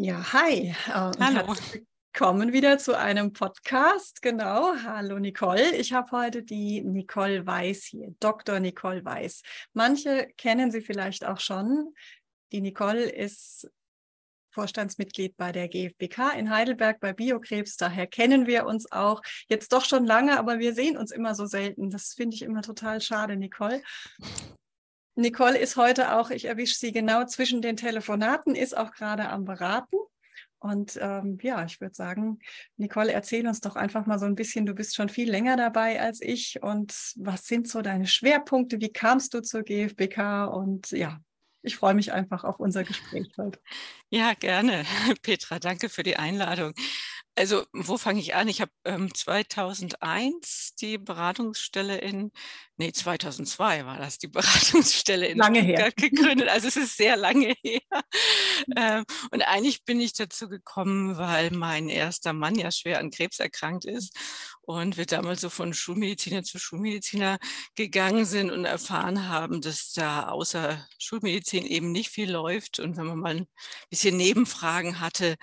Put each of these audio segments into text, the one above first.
Ja, hi. Äh, Hallo. Willkommen wieder zu einem Podcast. Genau. Hallo Nicole. Ich habe heute die Nicole Weiß hier, Dr. Nicole Weiß. Manche kennen sie vielleicht auch schon. Die Nicole ist Vorstandsmitglied bei der GfBK in Heidelberg bei Biokrebs. Daher kennen wir uns auch jetzt doch schon lange, aber wir sehen uns immer so selten. Das finde ich immer total schade, Nicole. Nicole ist heute auch, ich erwische sie genau zwischen den Telefonaten, ist auch gerade am Beraten. Und ähm, ja, ich würde sagen, Nicole, erzähl uns doch einfach mal so ein bisschen, du bist schon viel länger dabei als ich. Und was sind so deine Schwerpunkte? Wie kamst du zur GfBK? Und ja, ich freue mich einfach auf unser Gespräch heute. Ja, gerne, Petra. Danke für die Einladung. Also, wo fange ich an? Ich habe ähm, 2001 die Beratungsstelle in, nee, 2002 war das, die Beratungsstelle in lange Stuttgart her. gegründet. Also, es ist sehr lange her. Ähm, und eigentlich bin ich dazu gekommen, weil mein erster Mann ja schwer an Krebs erkrankt ist und wir damals so von Schulmediziner zu Schulmediziner gegangen sind und erfahren haben, dass da außer Schulmedizin eben nicht viel läuft. Und wenn man mal ein bisschen Nebenfragen hatte,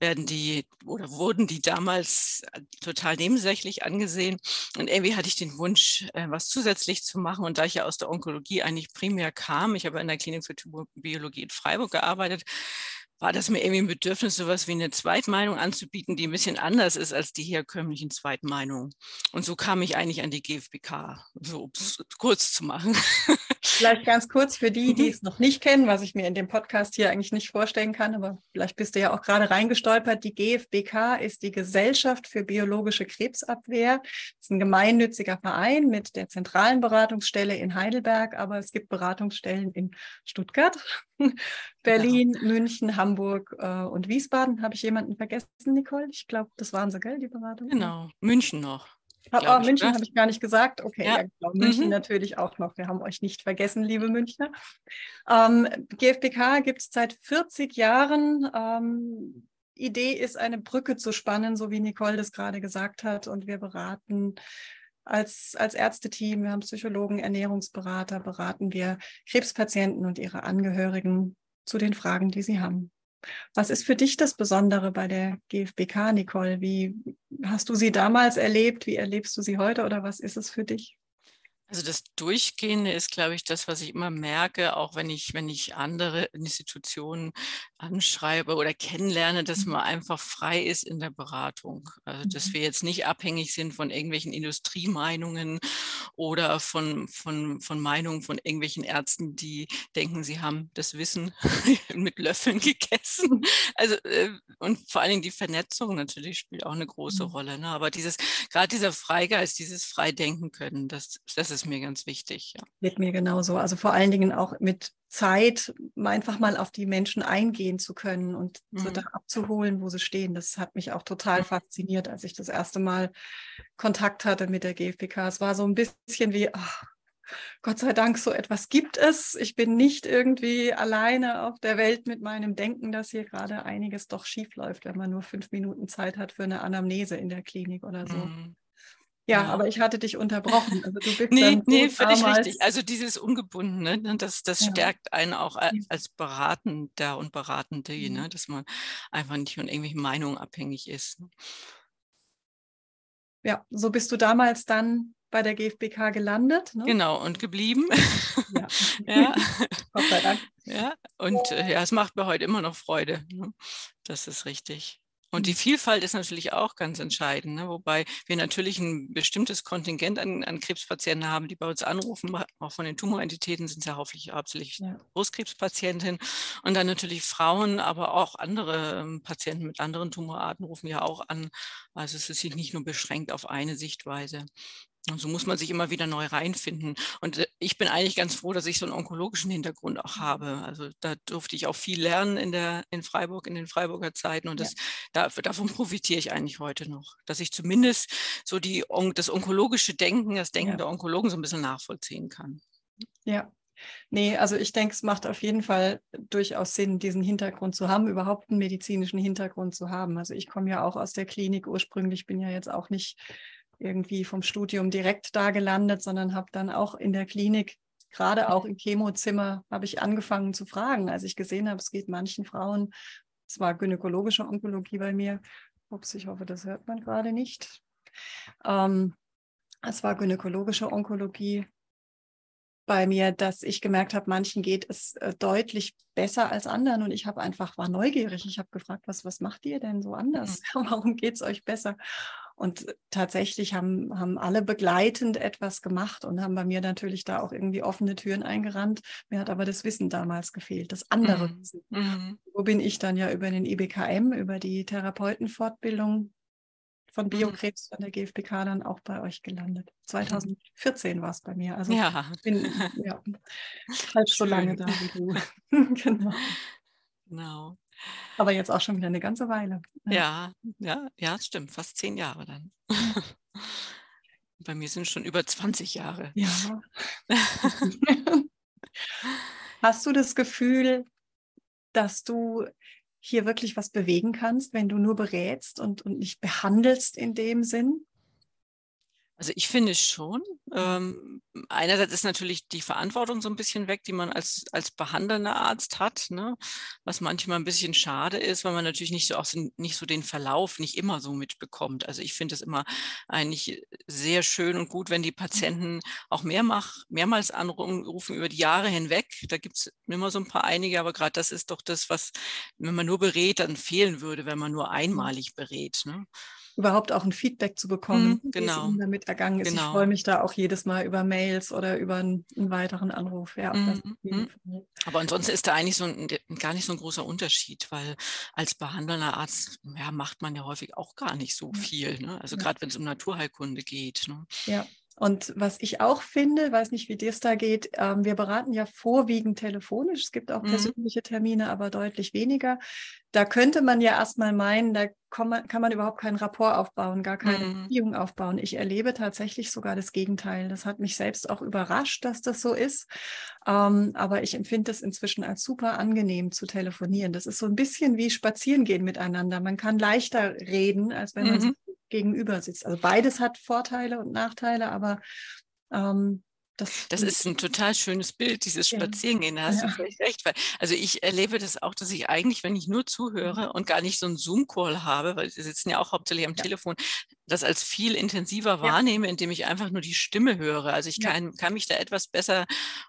werden die oder wurden die damals äh, total nebensächlich angesehen. Und irgendwie hatte ich den Wunsch, äh, was zusätzlich zu machen. Und da ich ja aus der Onkologie eigentlich primär kam, ich habe in der Klinik für Biologie in Freiburg gearbeitet, war das mir irgendwie ein Bedürfnis, sowas wie eine Zweitmeinung anzubieten, die ein bisschen anders ist als die herkömmlichen Zweitmeinungen. Und so kam ich eigentlich an die GfBK, so um es kurz zu machen. Vielleicht ganz kurz für die, die mhm. es noch nicht kennen, was ich mir in dem Podcast hier eigentlich nicht vorstellen kann, aber vielleicht bist du ja auch gerade reingestolpert. Die GfBK ist die Gesellschaft für biologische Krebsabwehr. Das ist ein gemeinnütziger Verein mit der zentralen Beratungsstelle in Heidelberg, aber es gibt Beratungsstellen in Stuttgart, Berlin, genau. München, Hamburg äh, und Wiesbaden. Habe ich jemanden vergessen, Nicole? Ich glaube, das waren so, gell, die Beratung? Genau, München noch. Hab, oh, München habe ich gar nicht gesagt. Okay, ja. Ja, genau. München mhm. natürlich auch noch. Wir haben euch nicht vergessen, liebe Münchner. Ähm, GfBK gibt es seit 40 Jahren. Ähm, Idee ist, eine Brücke zu spannen, so wie Nicole das gerade gesagt hat. Und wir beraten als, als Ärzteteam, wir haben Psychologen, Ernährungsberater, beraten wir Krebspatienten und ihre Angehörigen zu den Fragen, die sie haben. Was ist für dich das Besondere bei der GfBK, Nicole? Wie hast du sie damals erlebt? Wie erlebst du sie heute oder was ist es für dich? Also das Durchgehende ist, glaube ich, das, was ich immer merke, auch wenn ich, wenn ich andere Institutionen anschreibe oder kennenlerne, dass mhm. man einfach frei ist in der Beratung. Also dass mhm. wir jetzt nicht abhängig sind von irgendwelchen Industriemeinungen oder von, von, von Meinungen von irgendwelchen Ärzten, die denken, sie haben das Wissen mit Löffeln gegessen. Also äh, und vor allen Dingen die Vernetzung natürlich spielt auch eine große mhm. Rolle. Ne? Aber dieses, gerade dieser Freigeist, dieses Freidenken können, das, das ist ist mir ganz wichtig. Ja. Mit mir genauso. Also vor allen Dingen auch mit Zeit, einfach mal auf die Menschen eingehen zu können und mhm. so da abzuholen, wo sie stehen. Das hat mich auch total fasziniert, als ich das erste Mal Kontakt hatte mit der GfBK. Es war so ein bisschen wie, ach, Gott sei Dank, so etwas gibt es. Ich bin nicht irgendwie alleine auf der Welt mit meinem Denken, dass hier gerade einiges doch schief läuft, wenn man nur fünf Minuten Zeit hat für eine Anamnese in der Klinik oder so. Mhm. Ja, ja, aber ich hatte dich unterbrochen. Also du bist nee, nee, völlig richtig. Also dieses Ungebundene, ne, das, das ja. stärkt einen auch als Beratender und Beratende, mhm. ne, dass man einfach nicht von irgendwelchen Meinungen abhängig ist. Ne? Ja, so bist du damals dann bei der GfBK gelandet. Ne? Genau, und geblieben. Ja. ja. Gott sei Dank. Ja, und äh, ja, es macht mir heute immer noch Freude. Ne? Das ist richtig. Und die mhm. Vielfalt ist natürlich auch ganz entscheidend, ne? wobei wir natürlich ein bestimmtes Kontingent an, an, Krebspatienten haben, die bei uns anrufen. Auch von den Tumorentitäten sind es ja hauptsächlich, hauptsächlich ja. Brustkrebspatientinnen. Und dann natürlich Frauen, aber auch andere ähm, Patienten mit anderen Tumorarten rufen ja auch an. Also es ist nicht nur beschränkt auf eine Sichtweise. Und so muss man sich immer wieder neu reinfinden. Und äh, ich bin eigentlich ganz froh, dass ich so einen onkologischen Hintergrund auch habe. Also da durfte ich auch viel lernen in, der, in Freiburg, in den Freiburger Zeiten. Und das, ja. da, davon profitiere ich eigentlich heute noch, dass ich zumindest so die, das onkologische Denken, das Denken ja. der Onkologen so ein bisschen nachvollziehen kann. Ja, Nee, also ich denke, es macht auf jeden Fall durchaus Sinn, diesen Hintergrund zu haben, überhaupt einen medizinischen Hintergrund zu haben. Also ich komme ja auch aus der Klinik ursprünglich, bin ja jetzt auch nicht irgendwie vom Studium direkt da gelandet, sondern habe dann auch in der Klinik, gerade auch im Chemozimmer, habe ich angefangen zu fragen, als ich gesehen habe, es geht manchen Frauen Es war gynäkologische Onkologie bei mir. Ups, ich hoffe, das hört man gerade nicht. Ähm, es war gynäkologische Onkologie bei mir, dass ich gemerkt habe, manchen geht es äh, deutlich besser als anderen und ich habe einfach war neugierig. Ich habe gefragt, was was macht ihr denn so anders? Mhm. Warum geht es euch besser? Und tatsächlich haben, haben alle begleitend etwas gemacht und haben bei mir natürlich da auch irgendwie offene Türen eingerannt. Mir hat aber das Wissen damals gefehlt, das andere mhm. Wissen. Mhm. Wo bin ich dann ja über den IBKM, über die Therapeutenfortbildung von mhm. Biokrebs von der GfBK dann auch bei euch gelandet. 2014 war es bei mir. Also ja. bin ja, halb so lange da wie du. genau. Genau. Aber jetzt auch schon wieder eine ganze Weile. Ja, ja, ja, stimmt. Fast zehn Jahre dann. Bei mir sind schon über 20 Jahre. Ja. Hast du das Gefühl, dass du hier wirklich was bewegen kannst, wenn du nur berätst und, und nicht behandelst in dem Sinn? Also ich finde schon. Ähm, einerseits ist natürlich die Verantwortung so ein bisschen weg, die man als, als behandelnder Arzt hat, ne? was manchmal ein bisschen schade ist, weil man natürlich nicht so auch nicht so den Verlauf nicht immer so mitbekommt. Also ich finde es immer eigentlich sehr schön und gut, wenn die Patienten auch mehrmach, mehrmals anrufen über die Jahre hinweg. Da gibt es immer so ein paar einige, aber gerade das ist doch das, was, wenn man nur berät, dann fehlen würde, wenn man nur einmalig berät. Ne? Überhaupt auch ein Feedback zu bekommen, mm, genau. wie es Ihnen damit ergangen ist. Genau. Ich freue mich da auch jedes Mal über Mails oder über einen, einen weiteren Anruf. Ja, mm, Aber ansonsten ist da eigentlich so ein, gar nicht so ein großer Unterschied, weil als behandelnder Arzt ja, macht man ja häufig auch gar nicht so viel. Ne? Also ja. gerade wenn es um Naturheilkunde geht. Ne? Ja, und was ich auch finde, weiß nicht, wie dir es da geht, ähm, wir beraten ja vorwiegend telefonisch. Es gibt auch mhm. persönliche Termine, aber deutlich weniger. Da könnte man ja erstmal meinen, da kann man, kann man überhaupt keinen Rapport aufbauen, gar keine mhm. Beziehung aufbauen. Ich erlebe tatsächlich sogar das Gegenteil. Das hat mich selbst auch überrascht, dass das so ist. Ähm, aber ich empfinde es inzwischen als super angenehm zu telefonieren. Das ist so ein bisschen wie Spazierengehen miteinander. Man kann leichter reden, als wenn man mhm gegenüber sitzt. Also beides hat Vorteile und Nachteile, aber ähm, das, das, ist ein total schönes Bild, dieses Spazierengehen, da hast ja. du völlig recht. Weil, also ich erlebe das auch, dass ich eigentlich, wenn ich nur zuhöre und gar nicht so einen Zoom-Call habe, weil sie sitzen ja auch hauptsächlich am ja. Telefon, das als viel intensiver wahrnehme, indem ich einfach nur die Stimme höre. Also ich kann, kann mich da etwas besser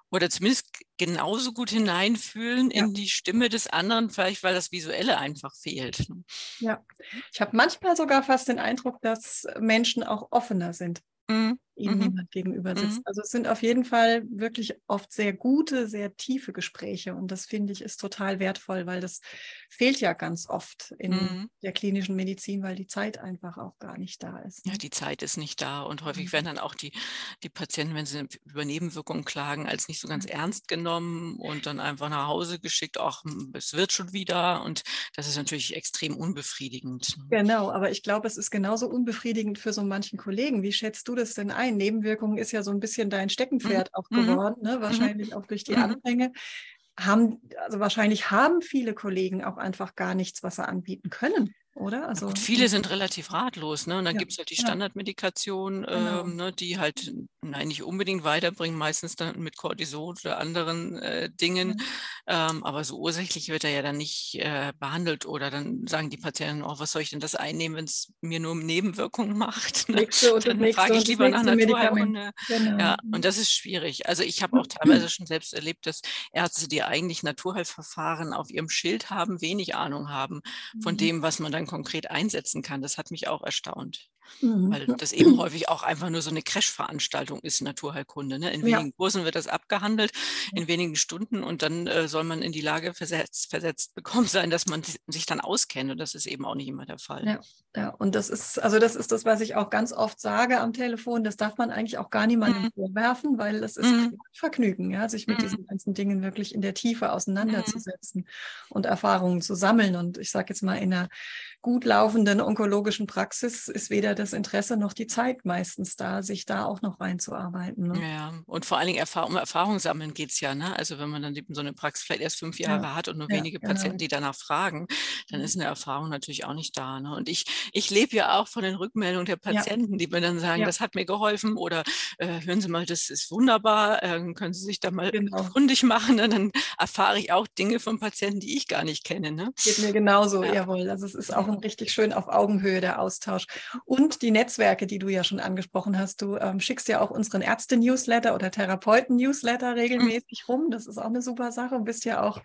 oder zumindest genauso gut hineinfühlen in die Stimme des anderen, vielleicht weil das Visuelle einfach fehlt. Ne? Ja, ich habe manchmal sogar fast den Eindruck, dass Menschen auch offener sind. Mhm ihnen mhm. niemand gegenüber sitzt. Mhm. Also es sind auf jeden Fall wirklich oft sehr gute, sehr tiefe Gespräche und das finde ich ist total wertvoll, weil das fehlt ja ganz oft in mhm. der klinischen Medizin, weil die Zeit einfach auch gar nicht da ist. Ja, ne? die Zeit ist nicht da und häufig werden mhm. dann auch die, die Patienten, wenn sie über Nebenwirkungen klagen, als nicht so ganz mhm. ernst genommen und dann einfach nach Hause geschickt, ach, es wird schon wieder und das ist natürlich extrem unbefriedigend. Ne? Genau, aber ich glaube, es ist genauso unbefriedigend für so manchen Kollegen. Wie schätzt du das denn ein? Sein. Nebenwirkungen ist ja so ein bisschen dein Steckenpferd mhm. auch mhm. geworden, ne? Mhm. wahrscheinlich auch durch die mhm. Anfänge. Haben, also wahrscheinlich haben viele Kollegen auch einfach gar nichts, was sie anbieten können oder? Also, gut, viele sind relativ ratlos. Ne? Und dann ja, gibt es halt die Standardmedikation, genau. ähm, ne, die halt nein, nicht unbedingt weiterbringen, meistens dann mit Cortison oder anderen äh, Dingen. Mhm. Ähm, aber so ursächlich wird er ja dann nicht äh, behandelt oder dann sagen die Patienten auch, was soll ich denn das einnehmen, wenn es mir nur Nebenwirkungen macht? Ne? und dann frage ich lieber nach Naturheilkunde. Genau. Ja, und das ist schwierig. Also ich habe auch teilweise schon selbst erlebt, dass Ärzte, die eigentlich Naturheilverfahren auf ihrem Schild haben, wenig Ahnung haben von mhm. dem, was man dann konkret einsetzen kann. Das hat mich auch erstaunt. Mhm. Weil das eben häufig auch einfach nur so eine Crash-Veranstaltung ist, Naturheilkunde. Ne? In wenigen ja. Kursen wird das abgehandelt, in wenigen Stunden und dann äh, soll man in die Lage versetzt, versetzt bekommen sein, dass man sich dann auskennt und das ist eben auch nicht immer der Fall. Ja, ja. und das ist, also das ist das, was ich auch ganz oft sage am Telefon, das darf man eigentlich auch gar niemandem mhm. vorwerfen, weil es ist mhm. Vergnügen, ja, sich mit diesen mhm. ganzen Dingen wirklich in der Tiefe mhm. auseinanderzusetzen und Erfahrungen zu sammeln. Und ich sage jetzt mal, in einer gut laufenden onkologischen Praxis ist weder das Interesse noch die Zeit meistens da, sich da auch noch reinzuarbeiten. Ne? Ja, und vor allen Dingen Erfahrung, um Erfahrung sammeln geht es ja. Ne? Also wenn man dann eben so eine Praxis vielleicht erst fünf Jahre ja. hat und nur ja, wenige genau. Patienten, die danach fragen, dann ist eine Erfahrung natürlich auch nicht da. Ne? Und ich, ich lebe ja auch von den Rückmeldungen der Patienten, die mir dann sagen, das hat mir geholfen oder äh, hören Sie mal, das ist wunderbar, äh, können Sie sich da mal genau. gründig machen. Ne? Dann erfahre ich auch Dinge von Patienten, die ich gar nicht kenne. Ne? Geht mir genauso, jawohl. Also es ist auch ein richtig schön auf Augenhöhe der Austausch. Und die Netzwerke, die du ja schon angesprochen hast, du ähm, schickst ja auch unseren Ärzte-Newsletter oder Therapeuten-Newsletter regelmäßig mhm. rum. Das ist auch eine super Sache und bist ja auch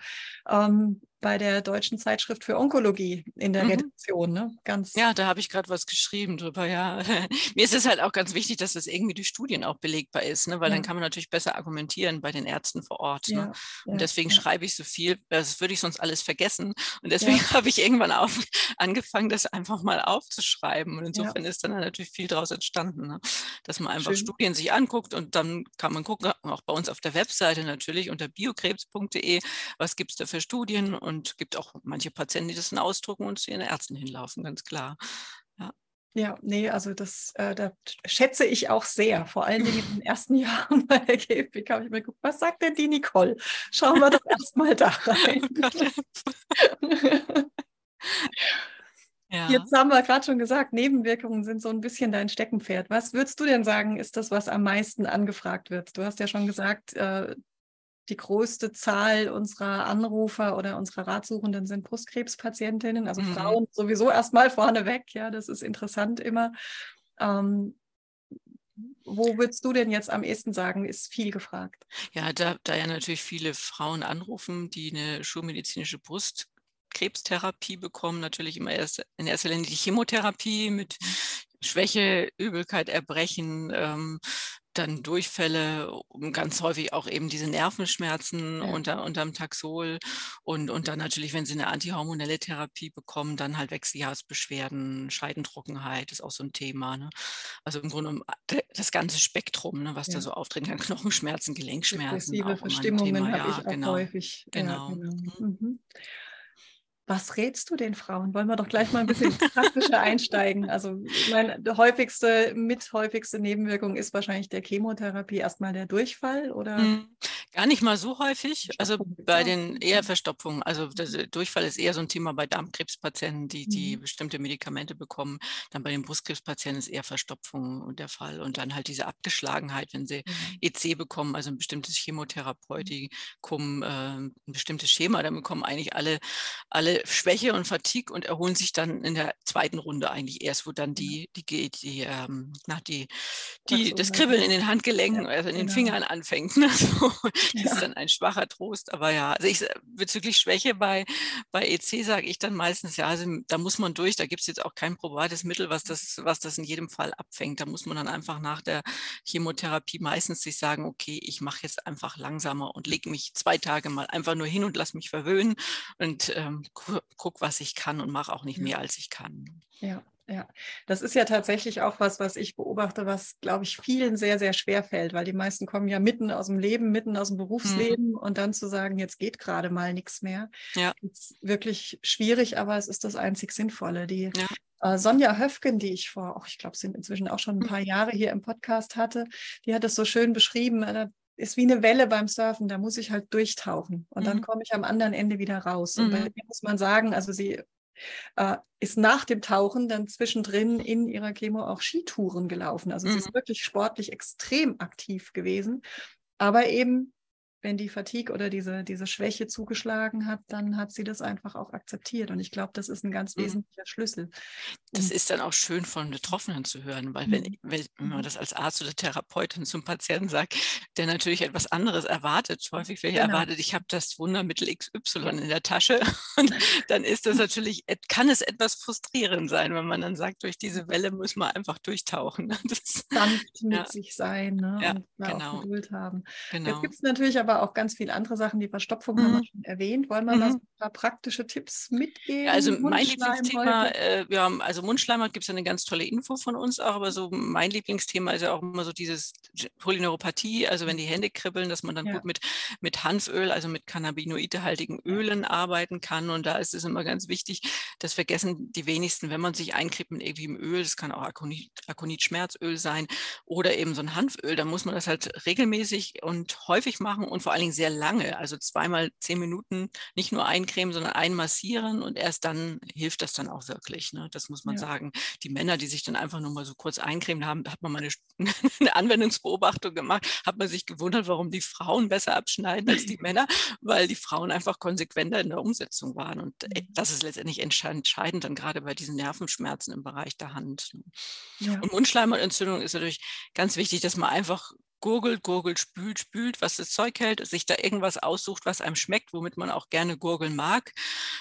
ähm, bei der Deutschen Zeitschrift für Onkologie in der mhm. Redaktion. Ne? Ganz ja, da habe ich gerade was geschrieben drüber. Ja. Mir ist es halt auch ganz wichtig, dass das irgendwie durch Studien auch belegbar ist, ne? weil ja. dann kann man natürlich besser argumentieren bei den Ärzten vor Ort. Ne? Ja. Und deswegen schreibe ich so viel, das würde ich sonst alles vergessen. Und deswegen habe ich irgendwann auf, angefangen, das einfach mal aufzuschreiben. Und insofern ist dann natürlich viel daraus entstanden, ne? dass man einfach Schön. Studien sich anguckt und dann kann man gucken, auch bei uns auf der Webseite natürlich unter biokrebs.de, was gibt es da für Studien und und gibt auch manche Patienten, die das dann ausdrucken und zu ihren Ärzten hinlaufen, ganz klar. Ja. Ja, nee, also das, äh, da schätze ich auch sehr. Vor allen Dingen in den ersten Jahren bei der GFBK habe ich mir geguckt, was sagt denn die Nicole? Schauen wir doch erstmal da rein. ja. Jetzt haben wir gerade schon gesagt, Nebenwirkungen sind so ein bisschen dein Steckenpferd. Was würdest du denn sagen, ist das, was am meisten angefragt wird? Du hast ja schon gesagt, äh, die größte Zahl unserer Anrufer oder unserer Ratsuchenden sind Brustkrebspatientinnen, also mhm. Frauen sowieso erstmal vorneweg. Ja, das ist interessant immer. Ähm, wo würdest du denn jetzt am ehesten sagen, ist viel gefragt? Ja, da, da ja natürlich viele Frauen anrufen, die eine schulmedizinische Brustkrebstherapie bekommen, natürlich immer erst in erster Linie die Chemotherapie mit. Schwäche, Übelkeit, Erbrechen, ähm, dann Durchfälle, ganz häufig auch eben diese Nervenschmerzen ja. unter, unterm Taxol und, und dann natürlich, wenn sie eine antihormonelle Therapie bekommen, dann halt Wechseljahresbeschwerden, Scheidentrockenheit ist auch so ein Thema. Ne? Also im Grunde das ganze Spektrum, ne, was ja. da so auftreten kann, Knochenschmerzen, Gelenkschmerzen. Depressive Verstimmungen habe ja, ich auch genau. häufig. Genau. Genau. Mhm. Mhm. Was rätst du den Frauen? Wollen wir doch gleich mal ein bisschen praktischer einsteigen. Also meine häufigste, mit häufigste Nebenwirkung ist wahrscheinlich der Chemotherapie erstmal der Durchfall oder? Gar nicht mal so häufig. Also bei den eher Verstopfungen. Also der Durchfall ist eher so ein Thema bei Darmkrebspatienten, die, die mhm. bestimmte Medikamente bekommen. Dann bei den Brustkrebspatienten ist eher Verstopfung der Fall. Und dann halt diese Abgeschlagenheit, wenn sie mhm. EC bekommen, also ein bestimmtes Chemotherapeutikum, äh, ein bestimmtes Schema, dann bekommen eigentlich alle, alle Schwäche und Fatigue und erholen sich dann in der zweiten Runde eigentlich erst, wo dann die, die, die, die, ähm, na, die, die das Kribbeln in den Handgelenken, also in den genau. Fingern anfängt. Ne? So, ja. ist dann ein schwacher Trost. Aber ja, also ich, bezüglich Schwäche bei, bei EC sage ich dann meistens, ja, also da muss man durch, da gibt es jetzt auch kein probates Mittel, was das, was das in jedem Fall abfängt. Da muss man dann einfach nach der Chemotherapie meistens sich sagen, okay, ich mache jetzt einfach langsamer und lege mich zwei Tage mal einfach nur hin und lasse mich verwöhnen und ähm, guck, was ich kann und mache auch nicht mehr, als ich kann. Ja, ja, das ist ja tatsächlich auch was, was ich beobachte, was, glaube ich, vielen sehr, sehr schwer fällt, weil die meisten kommen ja mitten aus dem Leben, mitten aus dem mhm. Berufsleben mhm. und dann zu sagen, jetzt geht gerade mal nichts mehr, ja. ist wirklich schwierig, aber es ist das einzig Sinnvolle. Die ja. äh, Sonja Höfgen, die ich vor, oh, ich glaube, sind inzwischen auch schon ein paar Jahre hier im Podcast hatte, die hat es so schön beschrieben. Äh, ist wie eine Welle beim Surfen, da muss ich halt durchtauchen und mhm. dann komme ich am anderen Ende wieder raus. Und bei ihr mhm. muss man sagen, also sie äh, ist nach dem Tauchen dann zwischendrin in ihrer Chemo auch Skitouren gelaufen. Also mhm. sie ist mhm. wirklich sportlich extrem aktiv gewesen, aber eben wenn die Fatigue oder diese, diese Schwäche zugeschlagen hat, dann hat sie das einfach auch akzeptiert. Und ich glaube, das ist ein ganz mhm. wesentlicher Schlüssel. Das ist dann auch schön von Betroffenen zu hören, weil wenn, mhm. wenn man mhm. das als Arzt oder Therapeutin zum Patienten sagt, der natürlich etwas anderes erwartet, häufig welche genau. erwartet, ich habe das Wundermittel XY in der Tasche und dann ist das natürlich, kann es etwas frustrierend sein, wenn man dann sagt, durch diese Welle muss man einfach durchtauchen. Das, Sanft mit ja. sich sein ne? ja, und genau. auch Geduld haben. Genau. Jetzt gibt es natürlich aber aber auch ganz viele andere Sachen. Die Verstopfung mhm. haben wir mhm. schon erwähnt. Wollen wir mhm. mal so ein paar praktische Tipps mitgeben? also mein Lieblingsthema, äh, ja, also Mundschleim gibt es eine ganz tolle Info von uns auch, aber so mein Lieblingsthema ist ja auch immer so dieses Polyneuropathie, also wenn die Hände kribbeln, dass man dann ja. gut mit, mit Hanföl, also mit cannabinoidhaltigen Ölen arbeiten kann. Und da ist es immer ganz wichtig, das vergessen die wenigsten, wenn man sich einkriegt mit irgendwie im Öl, das kann auch Akonit, Akonit-Schmerzöl sein oder eben so ein Hanföl, dann muss man das halt regelmäßig und häufig machen und vor allen Dingen sehr lange, also zweimal zehn Minuten nicht nur eincremen, sondern einmassieren und erst dann hilft das dann auch wirklich. Ne? Das muss man ja. sagen. Die Männer, die sich dann einfach nur mal so kurz eincremen haben, hat man mal eine, eine Anwendungsbeobachtung gemacht, hat man sich gewundert, warum die Frauen besser abschneiden als die Männer, weil die Frauen einfach konsequenter in der Umsetzung waren. Und äh, mhm. das ist letztendlich entscheidend dann gerade bei diesen Nervenschmerzen im Bereich der Hand. Ne? Ja. Und Mundschleimhautentzündung ist natürlich ganz wichtig, dass man einfach gurgelt, gurgelt, spült, spült, was das Zeug hält, sich da irgendwas aussucht, was einem schmeckt, womit man auch gerne gurgeln mag.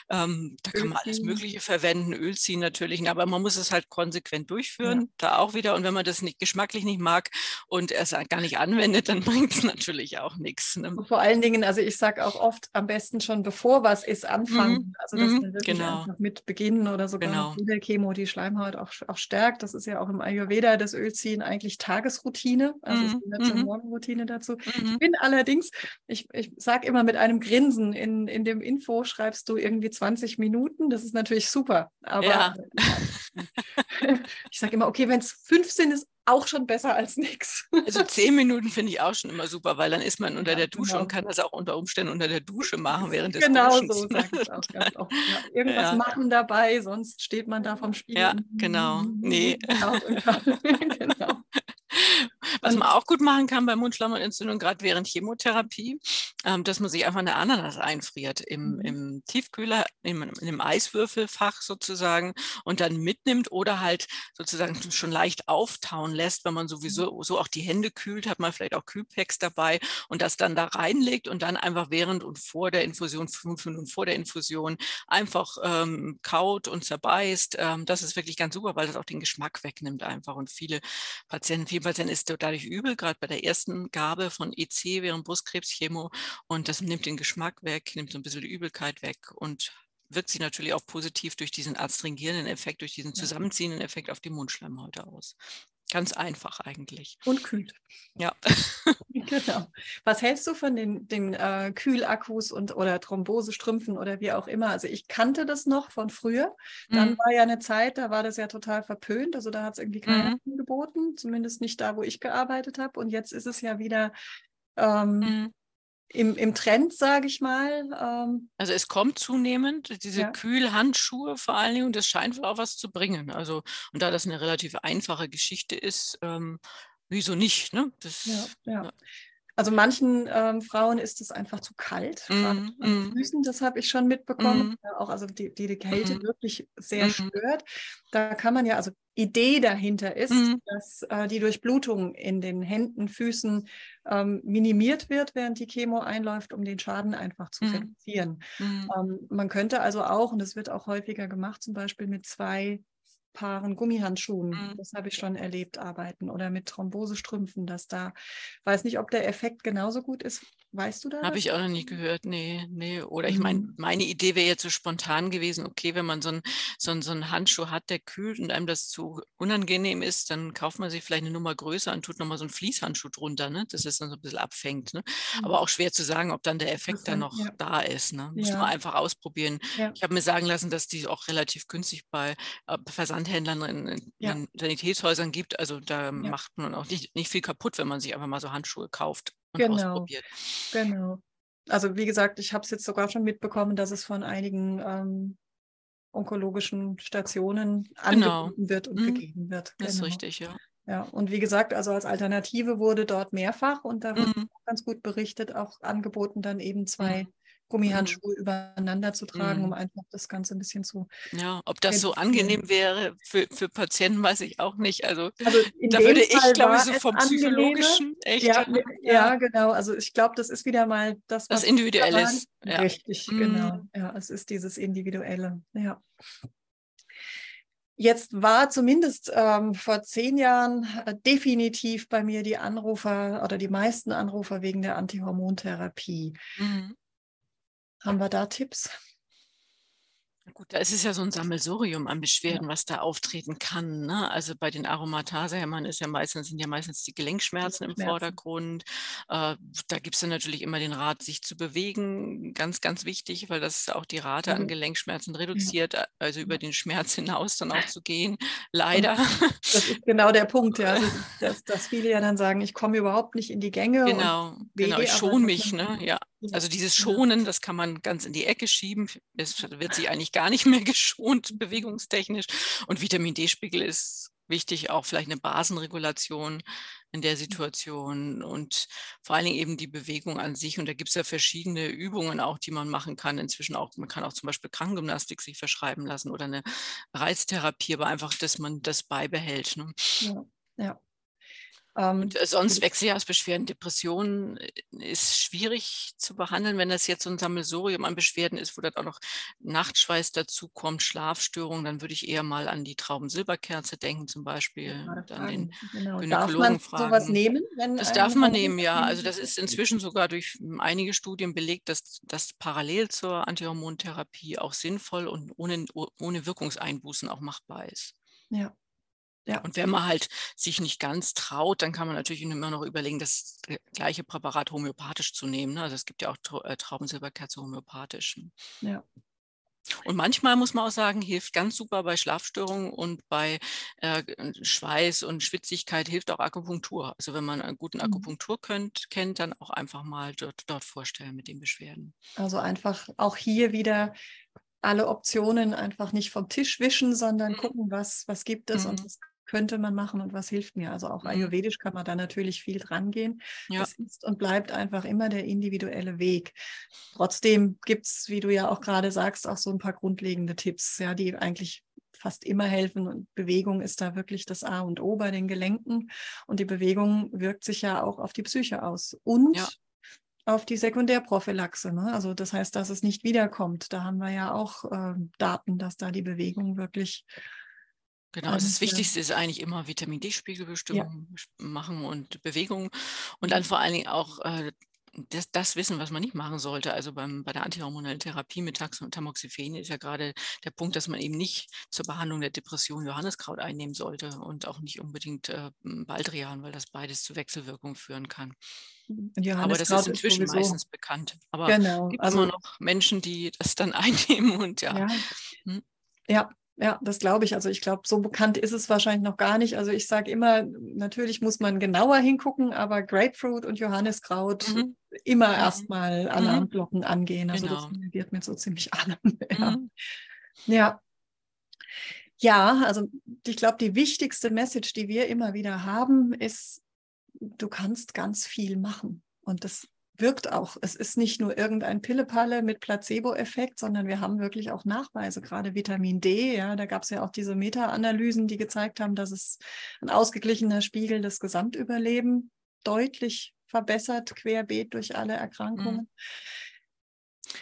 Ähm, da kann man alles Mögliche verwenden, Öl ziehen natürlich, aber man muss es halt konsequent durchführen, ja. da auch wieder. Und wenn man das nicht geschmacklich nicht mag und es gar nicht anwendet, dann bringt es natürlich auch nichts. Ne? Vor allen Dingen, also ich sage auch oft, am besten schon bevor was ist, anfangen. Mhm. Also dass mhm. wirklich genau. einfach mit beginnen oder sogar genau. mit der Chemo die Schleimhaut auch, auch stärkt. Das ist ja auch im Ayurveda das Ölziehen eigentlich Tagesroutine. Also mhm. es mhm. Morgenroutine dazu. Mhm. Ich bin allerdings, ich, ich sage immer mit einem Grinsen, in, in dem Info schreibst du irgendwie 20 Minuten. Das ist natürlich super. Aber ja. ich sage immer, okay, wenn es 15 ist, auch schon besser als nichts. Also zehn Minuten finde ich auch schon immer super, weil dann ist man unter ja, der Dusche genau. und kann das auch unter Umständen unter der Dusche machen während des Genau Duschens. so sage ich auch ganz oft. Ja, irgendwas ja. machen dabei, sonst steht man da vom Spiegel. Ja, genau. Nee. Genau. Was man auch gut machen kann bei Mundschleimhautentzündung, gerade während Chemotherapie, ähm, dass man sich einfach eine Ananas einfriert im, mhm. im Tiefkühler, im, in einem Eiswürfelfach sozusagen und dann mitnimmt oder halt sozusagen schon leicht auftauen lässt, wenn man sowieso mhm. so auch die Hände kühlt, hat man vielleicht auch Kühlpacks dabei und das dann da reinlegt und dann einfach während und vor der Infusion, fünf Minuten vor der Infusion, einfach ähm, kaut und zerbeißt. Ähm, das ist wirklich ganz super, weil das auch den Geschmack wegnimmt einfach und viele Patienten, vielen Patienten ist dadurch übel, gerade bei der ersten Gabe von EC während Brustkrebschemo und das nimmt den Geschmack weg, nimmt so ein bisschen die Übelkeit weg und wirkt sich natürlich auch positiv durch diesen adstringierenden Effekt, durch diesen zusammenziehenden Effekt auf die Mundschleimhäute aus. Ganz einfach eigentlich. Und kühlt. Ja. genau. Was hältst du von den, den äh, Kühlakkus und oder Thrombosestrümpfen oder wie auch immer? Also ich kannte das noch von früher. Dann mhm. war ja eine Zeit, da war das ja total verpönt. Also da hat es irgendwie keiner mhm. geboten, zumindest nicht da, wo ich gearbeitet habe. Und jetzt ist es ja wieder ähm, mhm im, im Trend, sage ich mal. Ähm, also es kommt zunehmend, diese ja. Kühlhandschuhe vor allen Dingen, und das scheint wohl auch was zu bringen. Also, und da das eine relativ einfache Geschichte ist, ähm, wieso nicht? Ne? Das, ja, ja. Also manchen ähm, Frauen ist es einfach zu kalt, mm, gerade an mm. Füßen, das habe ich schon mitbekommen. Mm. Ja, auch also die, die, die Kälte mm. wirklich sehr mm. stört. Da kann man ja, also Idee dahinter ist, mm. dass äh, die Durchblutung in den Händen, Füßen ähm, minimiert wird, während die Chemo einläuft, um den Schaden einfach zu reduzieren. Ähm, man könnte also auch, und das wird auch häufiger gemacht, zum Beispiel mit zwei Paaren Gummihandschuhen, mhm. das habe ich schon erlebt, arbeiten oder mit Thrombosestrümpfen, dass da, weiß nicht, ob der Effekt genauso gut ist. Weißt du da? Habe ich auch noch nie gehört, nee, nee. Oder ich meine, mhm. meine Idee wäre jetzt so spontan gewesen, okay, wenn man so einen so so ein Handschuh hat, der kühlt und einem das zu unangenehm ist, dann kauft man sich vielleicht eine Nummer größer und tut nochmal so einen Fließhandschuh drunter, ne? dass es dann so ein bisschen abfängt. Ne? Mhm. Aber auch schwer zu sagen, ob dann der Effekt dann noch ja. da ist. Ne? Muss ja. man einfach ausprobieren. Ja. Ich habe mir sagen lassen, dass die auch relativ günstig bei äh, Versand Versandhändlern in, in Sanitätshäusern gibt. Also da macht man auch nicht, nicht viel kaputt, wenn man sich einfach mal so Handschuhe kauft und genau. ausprobiert. Genau. Also wie gesagt, ich habe es jetzt sogar schon mitbekommen, dass es von einigen ähm, onkologischen Stationen genau. angeboten wird und mhm. gegeben wird. Genau. Das ist genau. richtig, ja. Ja, und wie gesagt, also als Alternative wurde dort mehrfach und da wird mhm. ganz gut berichtet, auch angeboten dann eben zwei mhm. Gummihandschuhe mhm. übereinander zu tragen, mhm. um einfach das Ganze ein bisschen zu. Ja, ob das so angenehm wäre für, für Patienten, weiß ich auch nicht. Also, also da würde ich, glaube ich, so vom psychologischen echt. Ja, ja. ja, genau. Also ich glaube, das ist wieder mal das, was. Das Individuelles. Ja. Richtig, mhm. genau. Ja, es ist dieses Individuelle. Ja. Jetzt war zumindest ähm, vor zehn Jahren äh, definitiv bei mir die Anrufer oder die meisten Anrufer wegen der Antihormontherapie. Mhm. Haben wir da Tipps? Gut, da ist es ja so ein Sammelsurium an Beschwerden, ja. was da auftreten kann. Ne? Also bei den Aromatase-Hämmern ist ja meistens, sind ja meistens die Gelenkschmerzen im Vordergrund. Äh, da gibt es dann natürlich immer den Rat, sich zu bewegen. Ganz, ganz wichtig, weil das auch die Rate mhm. an Gelenkschmerzen reduziert, ja. also über den Schmerz hinaus dann auch zu gehen. Leider. Und das ist genau der Punkt, ja. Also, dass, dass, viele ja dann sagen, ich komme überhaupt nicht in die Gänge. Genau, genau ich schon mich, ne? Ja. Also dieses Schonen, das kann man ganz in die Ecke schieben. Es wird sich eigentlich gar nicht mehr geschont, bewegungstechnisch. Und Vitamin D-Spiegel ist wichtig, auch vielleicht eine Basenregulation in der Situation und vor allen Dingen eben die Bewegung an sich. Und da gibt es ja verschiedene Übungen auch, die man machen kann. Inzwischen auch, man kann auch zum Beispiel Krankengymnastik sich verschreiben lassen oder eine Reiztherapie, aber einfach, dass man das beibehält. Ne? Ja, ja. Ähm, und äh, sonst Wechseljahrsbeschwerden, Depressionen äh, ist schwierig zu behandeln, wenn das jetzt so ein Sammelsurium an Beschwerden ist, wo dann auch noch Nachtschweiß dazu kommt, Schlafstörungen, dann würde ich eher mal an die Traubensilberkerze denken zum Beispiel, dann den genau. Gynäkologen darf man fragen. sowas nehmen? das darf man nehmen, ja. Also das ist inzwischen sogar durch einige Studien belegt, dass das parallel zur Antihormontherapie auch sinnvoll und ohne, ohne Wirkungseinbußen auch machbar ist. Ja, ja. Und wenn man halt sich nicht ganz traut, dann kann man natürlich immer noch überlegen, das gleiche Präparat homöopathisch zu nehmen. Ne? Also es gibt ja auch äh, Traubensilberkerze homöopathisch. Ja. Und manchmal muss man auch sagen, hilft ganz super bei Schlafstörungen und bei äh, Schweiß und Schwitzigkeit hilft auch Akupunktur. Also wenn man einen guten mhm. Akupunktur könnt, kennt, dann auch einfach mal dort, dort vorstellen mit den Beschwerden. Also einfach auch hier wieder alle Optionen einfach nicht vom Tisch wischen, sondern mhm. gucken, was, was gibt es mhm. und was könnte man machen und was hilft mir. Also auch mhm. ayurvedisch kann man da natürlich viel dran gehen. Ja. Das ist und bleibt einfach immer der individuelle Weg. Trotzdem gibt es, wie du ja auch gerade sagst, auch so ein paar grundlegende Tipps, ja, die eigentlich fast immer helfen. Und Bewegung ist da wirklich das A und O bei den Gelenken. Und die Bewegung wirkt sich ja auch auf die Psyche aus. Und ja. auf die Sekundärprophylaxe. Ne? Also das heißt, dass es nicht wiederkommt. Da haben wir ja auch äh, Daten, dass da die Bewegung wirklich Genau, also das Wichtigste ist eigentlich immer Vitamin D-Spiegelbestimmung ja. machen und Bewegung und dann vor allen Dingen auch äh, das, das, Wissen, was man nicht machen sollte. Also beim, bei der antihormonellen Therapie mit Tax und Tamoxifen ist ja gerade der Punkt, dass man eben nicht zur Behandlung der Depression Johanniskraut einnehmen sollte und auch nicht unbedingt äh, Baldrian, weil das beides zu Wechselwirkungen führen kann. Aber das ist inzwischen ist meistens bekannt. Aber genau. es gibt also, immer noch Menschen, die das dann einnehmen und ja. Ja, hm? ja ja, das glaube ich. Also ich glaube, so bekannt ist es wahrscheinlich noch gar nicht. Also ich sage immer, natürlich muss man genauer hingucken, aber Grapefruit und Johanniskraut mhm. immer mhm. erstmal Alarmglocken mhm. angehen. Also genau. das reagiert mit so ziemlich allem. ja. Mhm. ja. Ja, also ich glaube, die wichtigste Message, die wir immer wieder haben, ist, du kannst ganz viel machen. Und das wirkt auch. Es ist nicht nur irgendein Pillepalle mit Placebo-Effekt, sondern wir haben wirklich auch Nachweise, gerade Vitamin D. Ja, da gab es ja auch diese Meta-Analysen, die gezeigt haben, dass es ein ausgeglichener Spiegel des Gesamtüberleben deutlich verbessert, querbeet durch alle Erkrankungen. Mhm.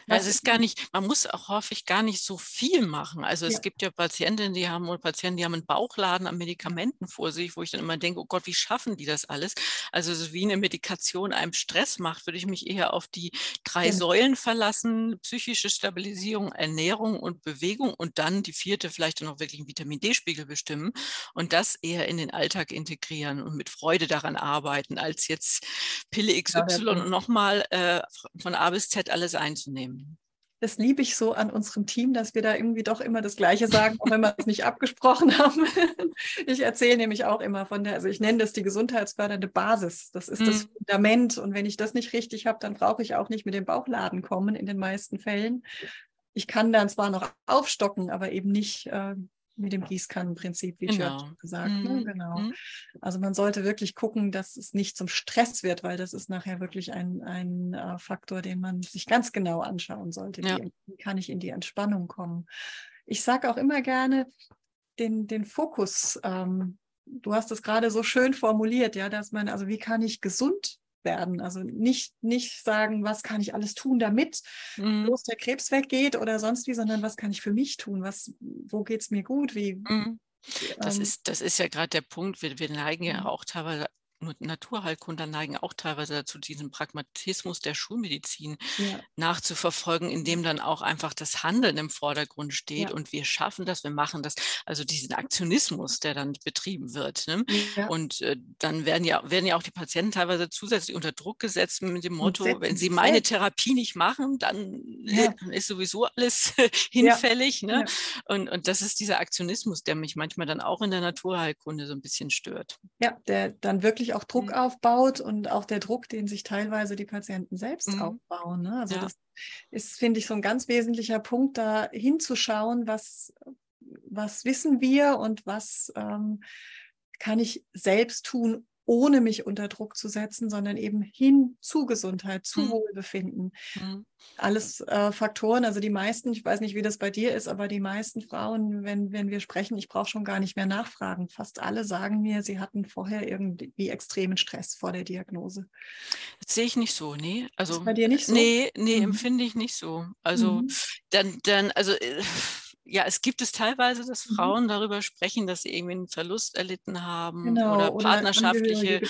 Ja, es ist gar nicht, man muss auch häufig gar nicht so viel machen. Also es ja. gibt ja Patientinnen, die haben oder Patienten, die haben einen Bauchladen an Medikamenten vor sich, wo ich dann immer denke, oh Gott, wie schaffen die das alles? Also so wie eine Medikation einem Stress macht, würde ich mich eher auf die drei ja. Säulen verlassen, psychische Stabilisierung, Ernährung und Bewegung und dann die vierte vielleicht noch wirklich einen Vitamin D-Spiegel bestimmen und das eher in den Alltag integrieren und mit Freude daran arbeiten, als jetzt Pille XY und nochmal äh, von A bis Z alles einzunehmen nehmen. Das liebe ich so an unserem Team, dass wir da irgendwie doch immer das Gleiche sagen, auch wenn wir es nicht abgesprochen haben. Ich erzähle nämlich auch immer von der, also ich nenne das die gesundheitsfördernde Basis. Das ist mhm. das Fundament. Und wenn ich das nicht richtig habe, dann brauche ich auch nicht mit dem Bauchladen kommen in den meisten Fällen. Ich kann dann zwar noch aufstocken, aber eben nicht äh, mit dem Gießkannenprinzip, wie genau. schon gesagt. Ne? Mhm. Ne? Genau. Mhm. Also man sollte wirklich gucken, dass es nicht zum Stress wird, weil das ist nachher wirklich ein, ein äh, Faktor, den man sich ganz genau anschauen sollte. Ja. Wie kann ich in die Entspannung kommen? Ich sage auch immer gerne den, den Fokus. Ähm, du hast es gerade so schön formuliert, ja, dass man, also wie kann ich gesund werden. Also nicht, nicht sagen, was kann ich alles tun, damit mhm. bloß der Krebs weggeht oder sonst wie, sondern was kann ich für mich tun? Was, wo geht es mir gut? Wie, mhm. Das, ähm, ist, das ist ja gerade der Punkt. Wir, wir neigen ja mhm. auch teilweise Naturheilkundler neigen auch teilweise dazu, diesen Pragmatismus der Schulmedizin ja. nachzuverfolgen, indem dann auch einfach das Handeln im Vordergrund steht ja. und wir schaffen das, wir machen das, also diesen Aktionismus, der dann betrieben wird. Ne? Ja. Und äh, dann werden ja, werden ja auch die Patienten teilweise zusätzlich unter Druck gesetzt mit dem Motto, wenn sie meine Therapie nicht machen, dann, dann ist sowieso alles hinfällig. Ne? Und, und das ist dieser Aktionismus, der mich manchmal dann auch in der Naturheilkunde so ein bisschen stört. Ja, der dann wirklich auch Druck mhm. aufbaut und auch der Druck, den sich teilweise die Patienten selbst mhm. aufbauen. Ne? Also ja. das ist, finde ich, so ein ganz wesentlicher Punkt, da hinzuschauen, was, was wissen wir und was ähm, kann ich selbst tun, ohne mich unter Druck zu setzen, sondern eben hin zu Gesundheit, zu mhm. Wohlbefinden. Mhm. Alles äh, Faktoren, also die meisten, ich weiß nicht, wie das bei dir ist, aber die meisten Frauen, wenn, wenn wir sprechen, ich brauche schon gar nicht mehr nachfragen. Fast alle sagen mir, sie hatten vorher irgendwie extremen Stress vor der Diagnose. Das sehe ich nicht so, nee. Also, ist bei dir nicht so? Nee, nee, mhm. empfinde ich nicht so. Also mhm. dann, dann, also äh, ja, es gibt es teilweise, dass mhm. Frauen mhm. darüber sprechen, dass sie irgendwie einen Verlust erlitten haben genau, oder partnerschaftliche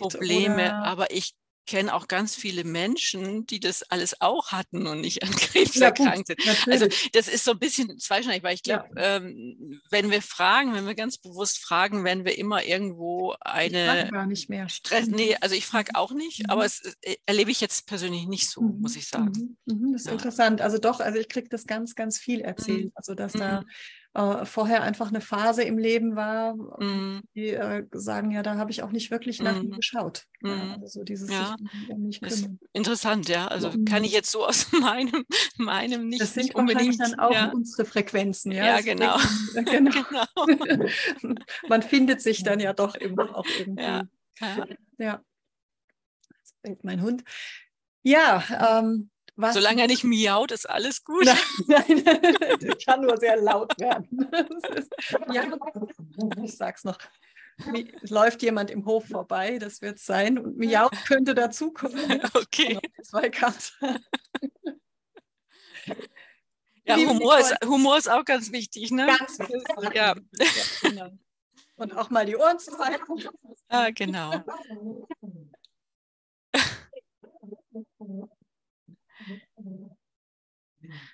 oder Probleme. Aber ich kenne auch ganz viele Menschen, die das alles auch hatten und nicht an Krebs ja, erkrankt sind. Also das ist so ein bisschen zweischneidig, weil ich glaube, ja. ähm, wenn wir fragen, wenn wir ganz bewusst fragen, werden wir immer irgendwo eine ich gar nicht mehr. Stress. Nee, also ich frage auch nicht, mhm. aber es äh, erlebe ich jetzt persönlich nicht so, mhm. muss ich sagen. Mhm. mhm. Das ist ja. interessant. Also doch, also ich kriege das ganz, ganz viel erzählt. Mhm. Also dass da mhm äh, vorher einfach eine Phase im Leben war, mm. die äh, sagen, ja, da habe ich auch nicht wirklich nach mm. ihm geschaut. Mm. Ja, mhm. also dieses ja. Interessant, ja. Also kann ich jetzt so aus meinem, meinem nicht, das sind nicht unbedingt dann auch ja. unsere Frequenzen. Ja, ja genau. genau. genau. Man findet sich dann ja doch immer auch irgendwie. Ja. ja. Denkt mein Hund. Ja, ähm, was? Solange er nicht miaut, ist alles gut. Nein, nein kann nur sehr laut werden. Ist, ja, ich sag's noch. Es läuft jemand im Hof vorbei, das wird sein. Und miaut könnte dazukommen. Okay. Zwei Karten. Ja, Humor ist, Humor ist auch ganz wichtig, ne? Ganz wichtig. Ja. Genau. Und auch mal die Ohren zu halten. Ah, genau.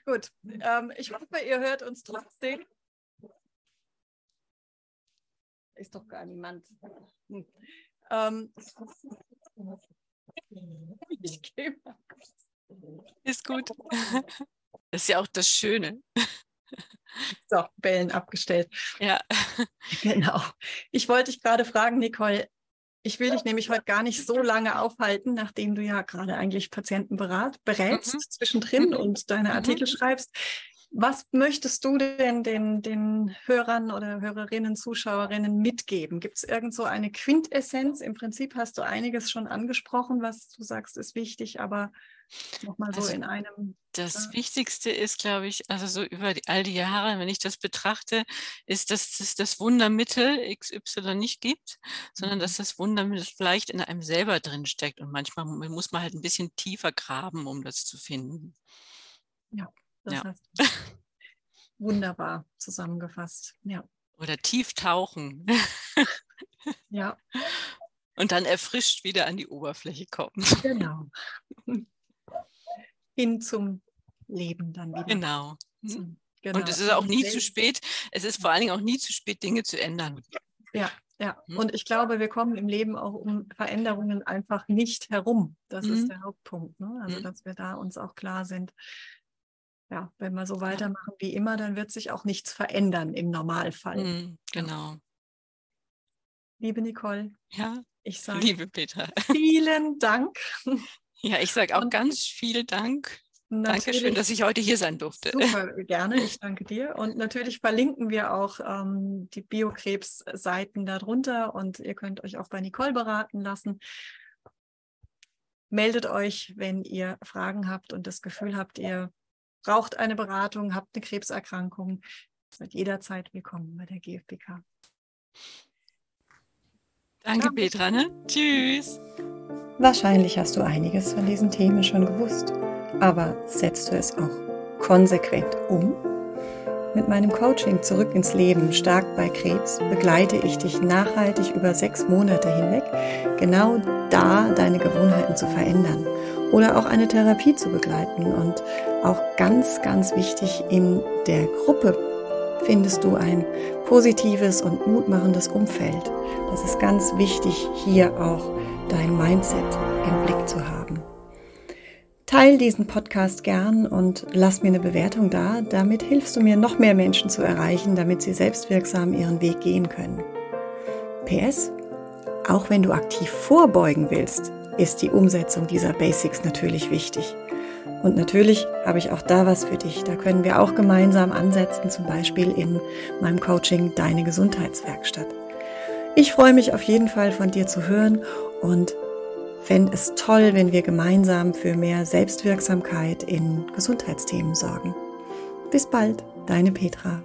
Gut, ähm, ich hoffe, ihr hört uns trotzdem. Ist doch gar niemand. Hm. Ähm, ich gehe Ist gut. Das ist ja auch das Schöne. So, Bällen abgestellt. Ja. Genau. Ich wollte dich gerade fragen, Nicole, ich will dich nämlich heute gar nicht so lange aufhalten, nachdem du ja gerade eigentlich Patienten berat, berätst mhm. zwischendrin mhm. und deine mhm. Artikel mhm. schreibst. Was möchtest du denn den, den Hörern oder Hörerinnen, Zuschauerinnen mitgeben? Gibt es irgend so eine Quintessenz? Im Prinzip hast du einiges schon angesprochen, was du sagst, ist wichtig, aber Nochmal so also in einem. Das ja. Wichtigste ist, glaube ich, also so über die, all die Jahre, wenn ich das betrachte, ist, dass es das Wundermittel XY nicht gibt, sondern dass mhm. das Wundermittel vielleicht in einem selber drin steckt. Und manchmal muss man halt ein bisschen tiefer graben, um das zu finden. Ja, das ja. heißt wunderbar zusammengefasst. Ja. Oder tief tauchen. ja. Und dann erfrischt wieder an die Oberfläche kommen. Genau hin zum Leben dann wieder. Genau. Zum, genau. Und es ist auch nie zu spät. Es ist vor allen Dingen auch nie zu spät, Dinge zu ändern. Ja, ja. Hm? Und ich glaube, wir kommen im Leben auch um Veränderungen einfach nicht herum. Das mhm. ist der Hauptpunkt. Ne? Also, mhm. dass wir da uns auch klar sind. Ja, wenn wir so weitermachen wie immer, dann wird sich auch nichts verändern im Normalfall. Mhm, genau. Liebe Nicole. Ja. Ich sage Liebe Peter. Vielen Dank. Ja, ich sage auch und ganz vielen Dank. Dankeschön, dass ich heute hier sein durfte. Super, gerne. Ich danke dir. Und natürlich verlinken wir auch ähm, die Biokrebs-Seiten darunter und ihr könnt euch auch bei Nicole beraten lassen. Meldet euch, wenn ihr Fragen habt und das Gefühl habt, ihr braucht eine Beratung, habt eine Krebserkrankung. Seid jederzeit willkommen bei der GfBK. Danke, Petra. Ne? Tschüss. Wahrscheinlich hast du einiges von diesen Themen schon gewusst, aber setzt du es auch konsequent um? Mit meinem Coaching Zurück ins Leben, stark bei Krebs, begleite ich dich nachhaltig über sechs Monate hinweg, genau da deine Gewohnheiten zu verändern oder auch eine Therapie zu begleiten. Und auch ganz, ganz wichtig, in der Gruppe findest du ein positives und mutmachendes Umfeld. Das ist ganz wichtig, hier auch dein Mindset im Blick zu haben. Teil diesen Podcast gern und lass mir eine Bewertung da. Damit hilfst du mir, noch mehr Menschen zu erreichen, damit sie selbstwirksam ihren Weg gehen können. PS, auch wenn du aktiv vorbeugen willst, ist die Umsetzung dieser Basics natürlich wichtig. Und natürlich habe ich auch da was für dich. Da können wir auch gemeinsam ansetzen, zum Beispiel in meinem Coaching Deine Gesundheitswerkstatt. Ich freue mich auf jeden Fall von dir zu hören und fände es toll, wenn wir gemeinsam für mehr Selbstwirksamkeit in Gesundheitsthemen sorgen. Bis bald, deine Petra.